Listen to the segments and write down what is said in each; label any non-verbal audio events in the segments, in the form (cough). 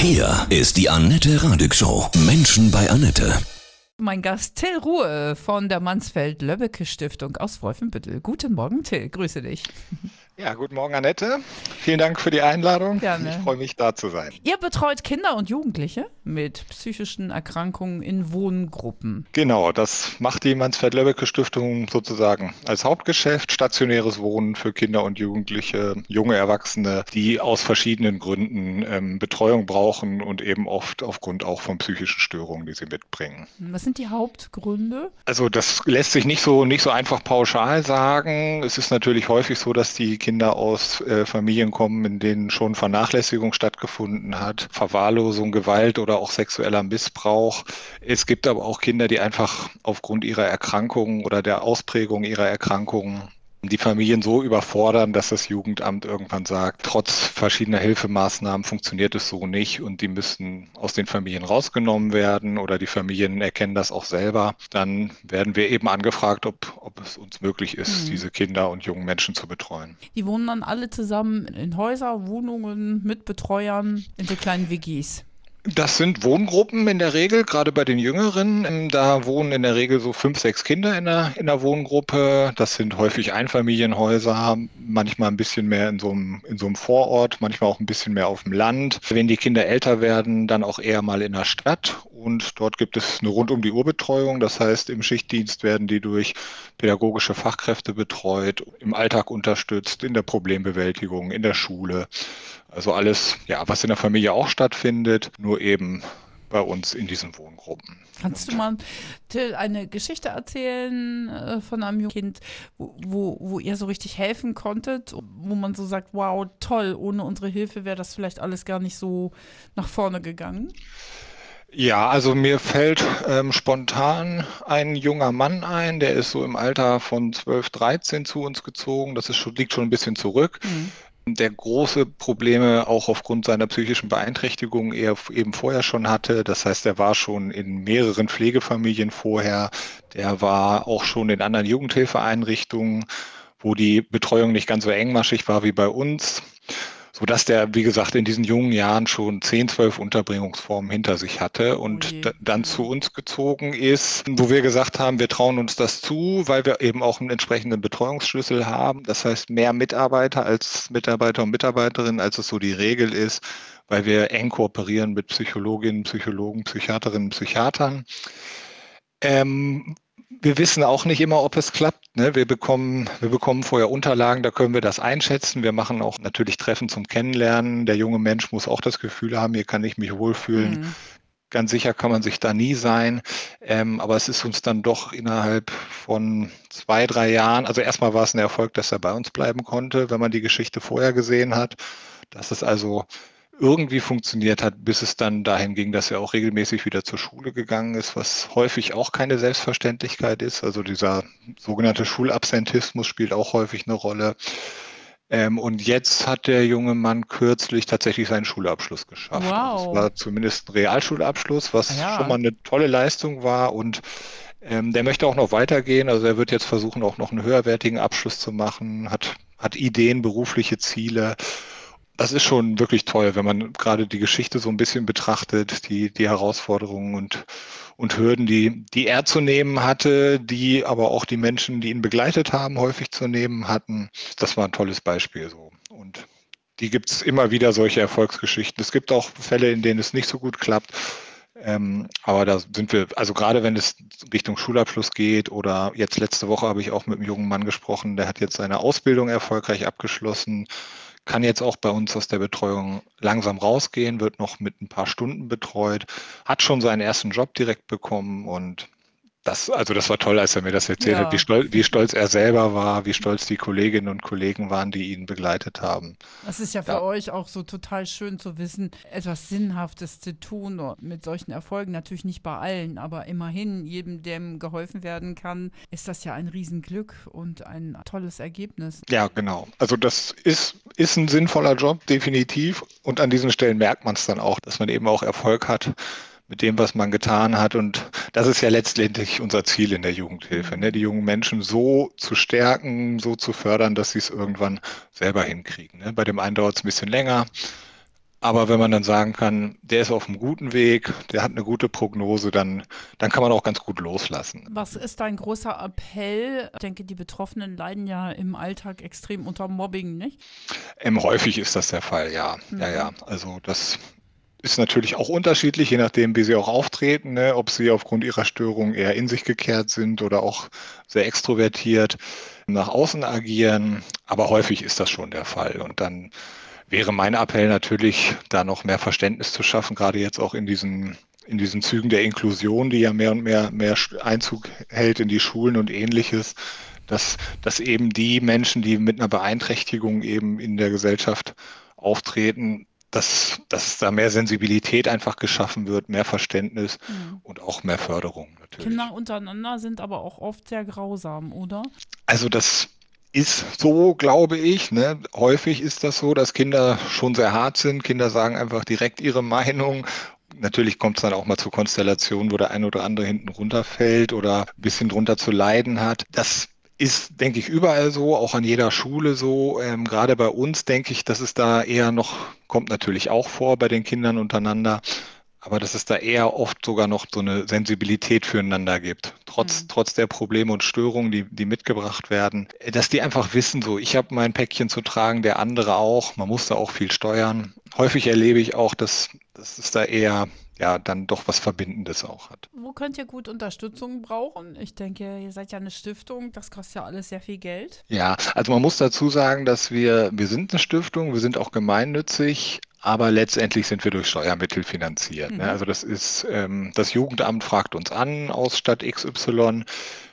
Hier ist die Annette Radig Show. Menschen bei Annette. Mein Gast Till Ruhe von der Mansfeld-Löbbecke Stiftung aus Wolfenbüttel. Guten Morgen, Till. Grüße dich. Ja, guten Morgen, Annette. Vielen Dank für die Einladung. Gerne. Ich freue mich, da zu sein. Ihr betreut Kinder und Jugendliche mit psychischen Erkrankungen in Wohngruppen. Genau, das macht die Mansfeld-Löbbecke Stiftung sozusagen als Hauptgeschäft. Stationäres Wohnen für Kinder und Jugendliche, junge Erwachsene, die aus verschiedenen Gründen ähm, Betreuung brauchen und eben oft aufgrund auch von psychischen Störungen, die sie mitbringen. Was sind die Hauptgründe? Also das lässt sich nicht so, nicht so einfach pauschal sagen. Es ist natürlich häufig so, dass die Kinder aus äh, Familien kommen, in denen schon Vernachlässigung stattgefunden hat, Verwahrlosung, Gewalt oder auch sexueller Missbrauch. Es gibt aber auch Kinder, die einfach aufgrund ihrer Erkrankungen oder der Ausprägung ihrer Erkrankungen die Familien so überfordern, dass das Jugendamt irgendwann sagt, trotz verschiedener Hilfemaßnahmen funktioniert es so nicht und die müssen aus den Familien rausgenommen werden oder die Familien erkennen das auch selber. Dann werden wir eben angefragt, ob, ob es uns möglich ist, mhm. diese Kinder und jungen Menschen zu betreuen. Die wohnen dann alle zusammen in Häuser, Wohnungen mit Betreuern in so kleinen WGs. Das sind Wohngruppen in der Regel, gerade bei den Jüngeren. Ähm, da wohnen in der Regel so fünf, sechs Kinder in der, in der Wohngruppe. Das sind häufig Einfamilienhäuser, manchmal ein bisschen mehr in so, einem, in so einem Vorort, manchmal auch ein bisschen mehr auf dem Land. Wenn die Kinder älter werden, dann auch eher mal in der Stadt. Und dort gibt es eine rund um die Uhr Betreuung. Das heißt, im Schichtdienst werden die durch pädagogische Fachkräfte betreut, im Alltag unterstützt, in der Problembewältigung, in der Schule. Also alles, ja, was in der Familie auch stattfindet, nur eben bei uns in diesen Wohngruppen. Kannst du mal, Till, eine Geschichte erzählen äh, von einem Kind, wo, wo, wo, ihr so richtig helfen konntet, wo man so sagt, wow, toll, ohne unsere Hilfe wäre das vielleicht alles gar nicht so nach vorne gegangen? Ja, also mir fällt ähm, spontan ein junger Mann ein, der ist so im Alter von 12, 13 zu uns gezogen. Das ist schon, liegt schon ein bisschen zurück. Mhm der große Probleme auch aufgrund seiner psychischen Beeinträchtigung er eben vorher schon hatte. Das heißt, er war schon in mehreren Pflegefamilien vorher. Der war auch schon in anderen Jugendhilfeeinrichtungen, wo die Betreuung nicht ganz so engmaschig war wie bei uns sodass der, wie gesagt, in diesen jungen Jahren schon 10, 12 Unterbringungsformen hinter sich hatte und okay. dann zu uns gezogen ist, wo wir gesagt haben, wir trauen uns das zu, weil wir eben auch einen entsprechenden Betreuungsschlüssel haben. Das heißt, mehr Mitarbeiter als Mitarbeiter und Mitarbeiterinnen, als es so die Regel ist, weil wir eng kooperieren mit Psychologinnen, Psychologen, Psychiaterinnen, Psychiatern. Ähm, wir wissen auch nicht immer, ob es klappt. Ne? Wir, bekommen, wir bekommen vorher Unterlagen, da können wir das einschätzen. Wir machen auch natürlich Treffen zum Kennenlernen. Der junge Mensch muss auch das Gefühl haben, hier kann ich mich wohlfühlen. Mhm. Ganz sicher kann man sich da nie sein. Ähm, aber es ist uns dann doch innerhalb von zwei, drei Jahren, also erstmal war es ein Erfolg, dass er bei uns bleiben konnte, wenn man die Geschichte vorher gesehen hat. Das ist also irgendwie funktioniert hat, bis es dann dahin ging, dass er auch regelmäßig wieder zur Schule gegangen ist, was häufig auch keine Selbstverständlichkeit ist. Also dieser sogenannte Schulabsentismus spielt auch häufig eine Rolle. Ähm, und jetzt hat der junge Mann kürzlich tatsächlich seinen Schulabschluss geschafft. Wow. Das war zumindest ein Realschulabschluss, was ja. schon mal eine tolle Leistung war. Und ähm, der möchte auch noch weitergehen. Also er wird jetzt versuchen, auch noch einen höherwertigen Abschluss zu machen, hat, hat Ideen, berufliche Ziele das ist schon wirklich toll, wenn man gerade die Geschichte so ein bisschen betrachtet, die, die Herausforderungen und, und Hürden, die, die er zu nehmen hatte, die aber auch die Menschen, die ihn begleitet haben, häufig zu nehmen hatten. Das war ein tolles Beispiel so. Und die gibt es immer wieder solche Erfolgsgeschichten. Es gibt auch Fälle, in denen es nicht so gut klappt. Ähm, aber da sind wir, also gerade wenn es Richtung Schulabschluss geht oder jetzt letzte Woche habe ich auch mit einem jungen Mann gesprochen, der hat jetzt seine Ausbildung erfolgreich abgeschlossen kann jetzt auch bei uns aus der Betreuung langsam rausgehen, wird noch mit ein paar Stunden betreut, hat schon seinen ersten Job direkt bekommen und das, also das war toll, als er mir das erzählt ja. hat, wie stolz, wie stolz, er selber war, wie stolz die Kolleginnen und Kollegen waren, die ihn begleitet haben. Das ist ja für ja. euch auch so total schön zu wissen, etwas Sinnhaftes zu tun mit solchen Erfolgen. Natürlich nicht bei allen, aber immerhin jedem, dem geholfen werden kann, ist das ja ein Riesenglück und ein tolles Ergebnis. Ja, genau. Also das ist, ist ein sinnvoller Job, definitiv. Und an diesen Stellen merkt man es dann auch, dass man eben auch Erfolg hat mit dem, was man getan hat. Und das ist ja letztendlich unser Ziel in der Jugendhilfe, ne? die jungen Menschen so zu stärken, so zu fördern, dass sie es irgendwann selber hinkriegen. Ne? Bei dem einen dauert es ein bisschen länger, Aber wenn man dann sagen kann, der ist auf einem guten Weg, der hat eine gute Prognose, dann, dann kann man auch ganz gut loslassen. Was ist dein großer Appell? Ich denke, die Betroffenen leiden ja im Alltag extrem unter Mobbing, nicht? Ähm, häufig ist das der Fall, ja. Mhm. Ja, ja. Also das ist natürlich auch unterschiedlich, je nachdem, wie sie auch auftreten, ne? ob sie aufgrund ihrer Störung eher in sich gekehrt sind oder auch sehr extrovertiert nach außen agieren. Aber häufig ist das schon der Fall. Und dann wäre mein Appell natürlich, da noch mehr Verständnis zu schaffen, gerade jetzt auch in diesen in diesen Zügen der Inklusion, die ja mehr und mehr, mehr Einzug hält in die Schulen und ähnliches, dass, dass eben die Menschen, die mit einer Beeinträchtigung eben in der Gesellschaft auftreten, dass, dass da mehr Sensibilität einfach geschaffen wird, mehr Verständnis mhm. und auch mehr Förderung natürlich. Kinder untereinander sind aber auch oft sehr grausam, oder? Also das ist so, glaube ich. Ne? Häufig ist das so, dass Kinder schon sehr hart sind. Kinder sagen einfach direkt ihre Meinung. Natürlich kommt es dann auch mal zu Konstellationen, wo der eine oder andere hinten runterfällt oder ein bisschen drunter zu leiden hat. Das ist, denke ich, überall so, auch an jeder Schule so. Ähm, gerade bei uns denke ich, dass es da eher noch, kommt natürlich auch vor bei den Kindern untereinander, aber dass es da eher oft sogar noch so eine Sensibilität füreinander gibt, trotz, mhm. trotz der Probleme und Störungen, die, die mitgebracht werden, dass die einfach wissen, so, ich habe mein Päckchen zu tragen, der andere auch, man muss da auch viel steuern. Häufig erlebe ich auch, dass, dass es da eher ja dann doch was Verbindendes auch hat. Wo könnt ihr gut Unterstützung brauchen? Ich denke, ihr seid ja eine Stiftung, das kostet ja alles sehr viel Geld. Ja, also man muss dazu sagen, dass wir, wir sind eine Stiftung, wir sind auch gemeinnützig, aber letztendlich sind wir durch Steuermittel finanziert. Ne? Mhm. Ne? Also das ist, ähm, das Jugendamt fragt uns an aus Stadt XY,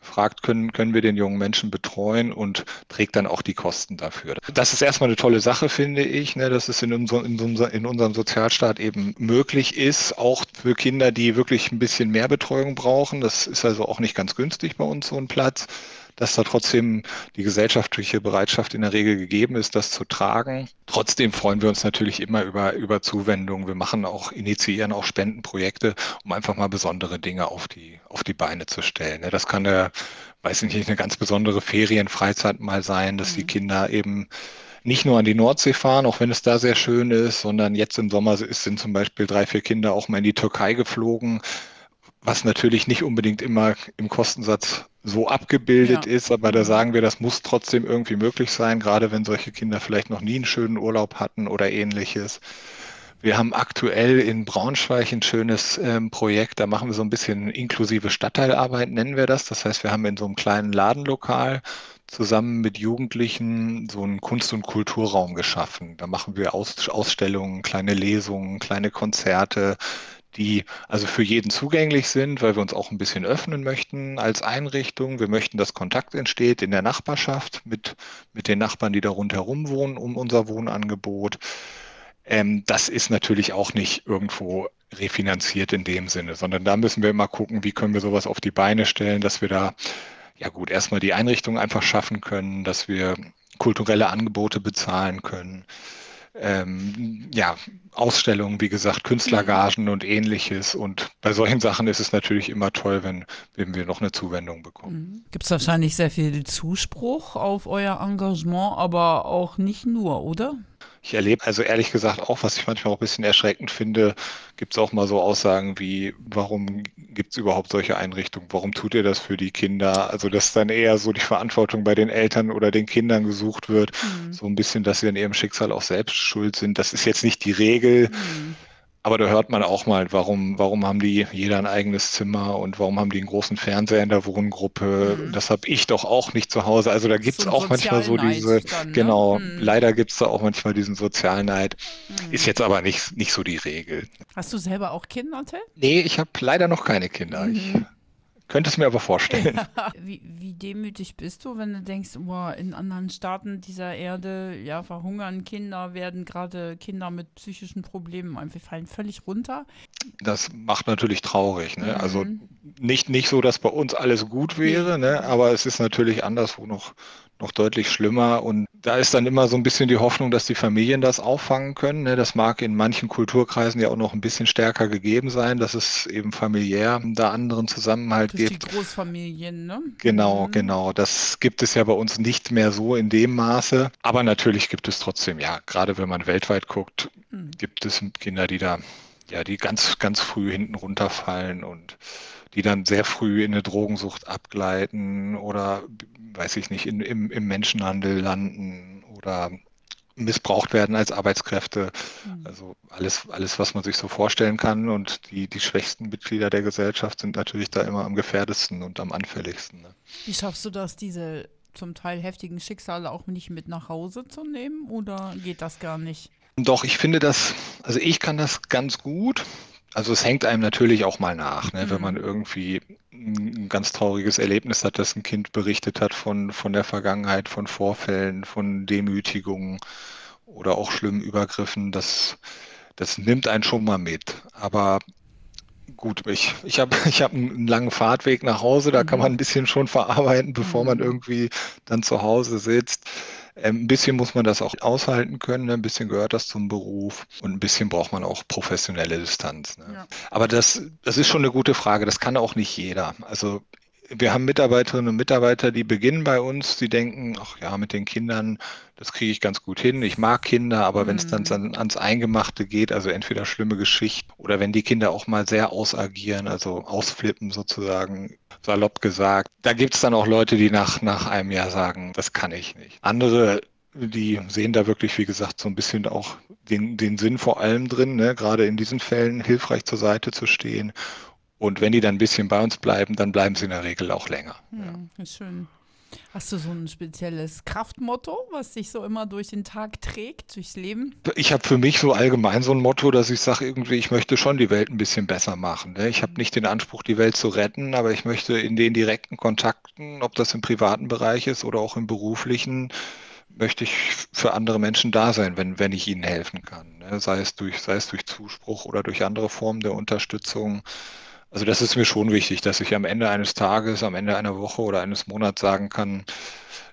fragt, können, können wir den jungen Menschen betreuen und trägt dann auch die Kosten dafür. Das ist erstmal eine tolle Sache, finde ich, ne, dass es in, unser, in, unser, in unserem Sozialstaat eben möglich ist, auch für Kinder, die wirklich ein bisschen mehr Betreuung brauchen. Das ist also auch nicht ganz günstig bei uns so ein Platz dass da trotzdem die gesellschaftliche Bereitschaft in der Regel gegeben ist, das zu tragen. Trotzdem freuen wir uns natürlich immer über, über Zuwendungen. Wir machen auch, initiieren auch Spendenprojekte, um einfach mal besondere Dinge auf die, auf die Beine zu stellen. Das kann eine, weiß ich nicht, eine ganz besondere Ferienfreizeit mal sein, dass die mhm. Kinder eben nicht nur an die Nordsee fahren, auch wenn es da sehr schön ist, sondern jetzt im Sommer sind zum Beispiel drei, vier Kinder auch mal in die Türkei geflogen was natürlich nicht unbedingt immer im Kostensatz so abgebildet ja. ist, aber da sagen wir, das muss trotzdem irgendwie möglich sein, gerade wenn solche Kinder vielleicht noch nie einen schönen Urlaub hatten oder ähnliches. Wir haben aktuell in Braunschweig ein schönes ähm, Projekt, da machen wir so ein bisschen inklusive Stadtteilarbeit, nennen wir das. Das heißt, wir haben in so einem kleinen Ladenlokal zusammen mit Jugendlichen so einen Kunst- und Kulturraum geschaffen. Da machen wir Aus Ausstellungen, kleine Lesungen, kleine Konzerte, die also für jeden zugänglich sind, weil wir uns auch ein bisschen öffnen möchten als Einrichtung. Wir möchten, dass Kontakt entsteht in der Nachbarschaft mit, mit den Nachbarn, die da rundherum wohnen, um unser Wohnangebot. Ähm, das ist natürlich auch nicht irgendwo refinanziert in dem Sinne, sondern da müssen wir immer gucken, wie können wir sowas auf die Beine stellen, dass wir da ja gut erstmal die Einrichtung einfach schaffen können, dass wir kulturelle Angebote bezahlen können ähm, ja, Ausstellungen, wie gesagt, Künstlergagen und ähnliches. Und bei solchen Sachen ist es natürlich immer toll, wenn, wenn wir noch eine Zuwendung bekommen. Mhm. Gibt es wahrscheinlich sehr viel Zuspruch auf euer Engagement, aber auch nicht nur, oder? Ich erlebe also ehrlich gesagt auch, was ich manchmal auch ein bisschen erschreckend finde, gibt es auch mal so Aussagen wie, warum gibt es überhaupt solche Einrichtungen? Warum tut ihr das für die Kinder? Also, dass dann eher so die Verantwortung bei den Eltern oder den Kindern gesucht wird. Mhm. So ein bisschen, dass sie an ihrem Schicksal auch selbst schuld sind. Das ist jetzt nicht die Regel. Mhm. Aber da hört man auch mal, warum, warum haben die jeder ein eigenes Zimmer und warum haben die einen großen Fernseher in der Wohngruppe? Mhm. Das habe ich doch auch nicht zu Hause. Also da gibt es so auch manchmal so diese, dann, ne? genau, mhm. leider gibt es da auch manchmal diesen Sozialneid. Mhm. Ist jetzt aber nicht, nicht so die Regel. Hast du selber auch Kinder, Till? Nee, ich habe leider noch keine Kinder. Ich mhm. Könnte es mir aber vorstellen. (laughs) wie, wie, demütig bist du, wenn du denkst, boah, in anderen Staaten dieser Erde ja, verhungern Kinder, werden gerade Kinder mit psychischen Problemen einfach fallen völlig runter? Das macht natürlich traurig. Ne? Also mhm. Also nicht, nicht so, dass bei uns alles gut wäre, ne? aber es ist natürlich anderswo noch, noch deutlich schlimmer. Und da ist dann immer so ein bisschen die Hoffnung, dass die Familien das auffangen können. Ne? Das mag in manchen Kulturkreisen ja auch noch ein bisschen stärker gegeben sein, dass es eben familiär da anderen Zusammenhalt Durch die Großfamilien, ne? Genau, mhm. genau. Das gibt es ja bei uns nicht mehr so in dem Maße. Aber natürlich gibt es trotzdem, ja, gerade wenn man weltweit guckt, mhm. gibt es Kinder, die da, ja, die ganz, ganz früh hinten runterfallen und die dann sehr früh in eine Drogensucht abgleiten oder, weiß ich nicht, in, im, im Menschenhandel landen oder missbraucht werden als Arbeitskräfte. Mhm. Also alles, alles, was man sich so vorstellen kann. Und die, die schwächsten Mitglieder der Gesellschaft sind natürlich da immer am gefährdesten und am anfälligsten. Ne? Wie schaffst du das, diese zum Teil heftigen Schicksale auch nicht mit nach Hause zu nehmen oder geht das gar nicht? Doch, ich finde das, also ich kann das ganz gut. Also es hängt einem natürlich auch mal nach, ne? Mhm. wenn man mhm. irgendwie ein ganz trauriges Erlebnis hat, dass ein Kind berichtet hat von, von der Vergangenheit, von Vorfällen, von Demütigungen oder auch schlimmen Übergriffen. Das, das nimmt einen schon mal mit. Aber gut, ich, ich habe (laughs) ich hab einen langen Fahrtweg nach Hause, da mhm. kann man ein bisschen schon verarbeiten, bevor mhm. man irgendwie dann zu Hause sitzt. Ähm, ein bisschen muss man das auch aushalten können, ne? ein bisschen gehört das zum Beruf und ein bisschen braucht man auch professionelle Distanz. Ne? Ja. Aber das, das ist schon eine gute Frage, das kann auch nicht jeder. Also wir haben Mitarbeiterinnen und Mitarbeiter, die beginnen bei uns, die denken, ach ja, mit den Kindern, das kriege ich ganz gut hin. Ich mag Kinder, aber mhm. wenn es dann mhm. ans Eingemachte geht, also entweder schlimme Geschichten oder wenn die Kinder auch mal sehr ausagieren, also ausflippen sozusagen, salopp gesagt, da gibt es dann auch Leute, die nach, nach einem Jahr sagen, das kann ich nicht. Andere die sehen da wirklich, wie gesagt, so ein bisschen auch den, den Sinn vor allem drin, ne? gerade in diesen Fällen hilfreich zur Seite zu stehen und wenn die dann ein bisschen bei uns bleiben, dann bleiben sie in der Regel auch länger. Hm, ja. Schön. Hast du so ein spezielles Kraftmotto, was dich so immer durch den Tag trägt, durchs Leben? Ich habe für mich so allgemein so ein Motto, dass ich sage, irgendwie, ich möchte schon die Welt ein bisschen besser machen. Ne? Ich habe nicht den Anspruch, die Welt zu retten, aber ich möchte in den direkten Kontakten, ob das im privaten Bereich ist oder auch im beruflichen, möchte ich für andere Menschen da sein, wenn, wenn ich ihnen helfen kann. Ne? Sei, es durch, sei es durch Zuspruch oder durch andere Formen der Unterstützung. Also das ist mir schon wichtig, dass ich am Ende eines Tages, am Ende einer Woche oder eines Monats sagen kann,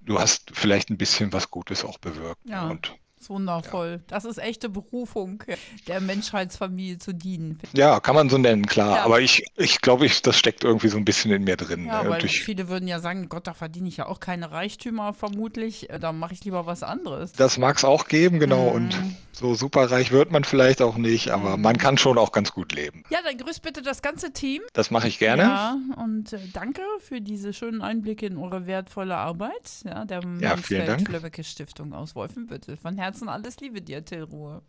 du hast vielleicht ein bisschen was Gutes auch bewirkt. Ja. Und ist wundervoll. Ja. Das ist echte Berufung, der Menschheitsfamilie zu dienen. Ja, kann man so nennen, klar. Ja. Aber ich, ich glaube, ich, das steckt irgendwie so ein bisschen in mir drin. Ja, ne? weil Durch viele würden ja sagen, Gott, da verdiene ich ja auch keine Reichtümer vermutlich. Äh, da mache ich lieber was anderes. Das mag es auch geben, genau. Mhm. Und so super reich wird man vielleicht auch nicht, aber mhm. man kann schon auch ganz gut leben. Ja, dann grüß bitte das ganze Team. Das mache ich gerne. Ja, und äh, danke für diese schönen Einblicke in eure wertvolle Arbeit. Ja, der ja, Mansfeld Stiftung aus Wolfenbüttel. Von Herzen Herzen alles Liebe dir, Till Ruhe.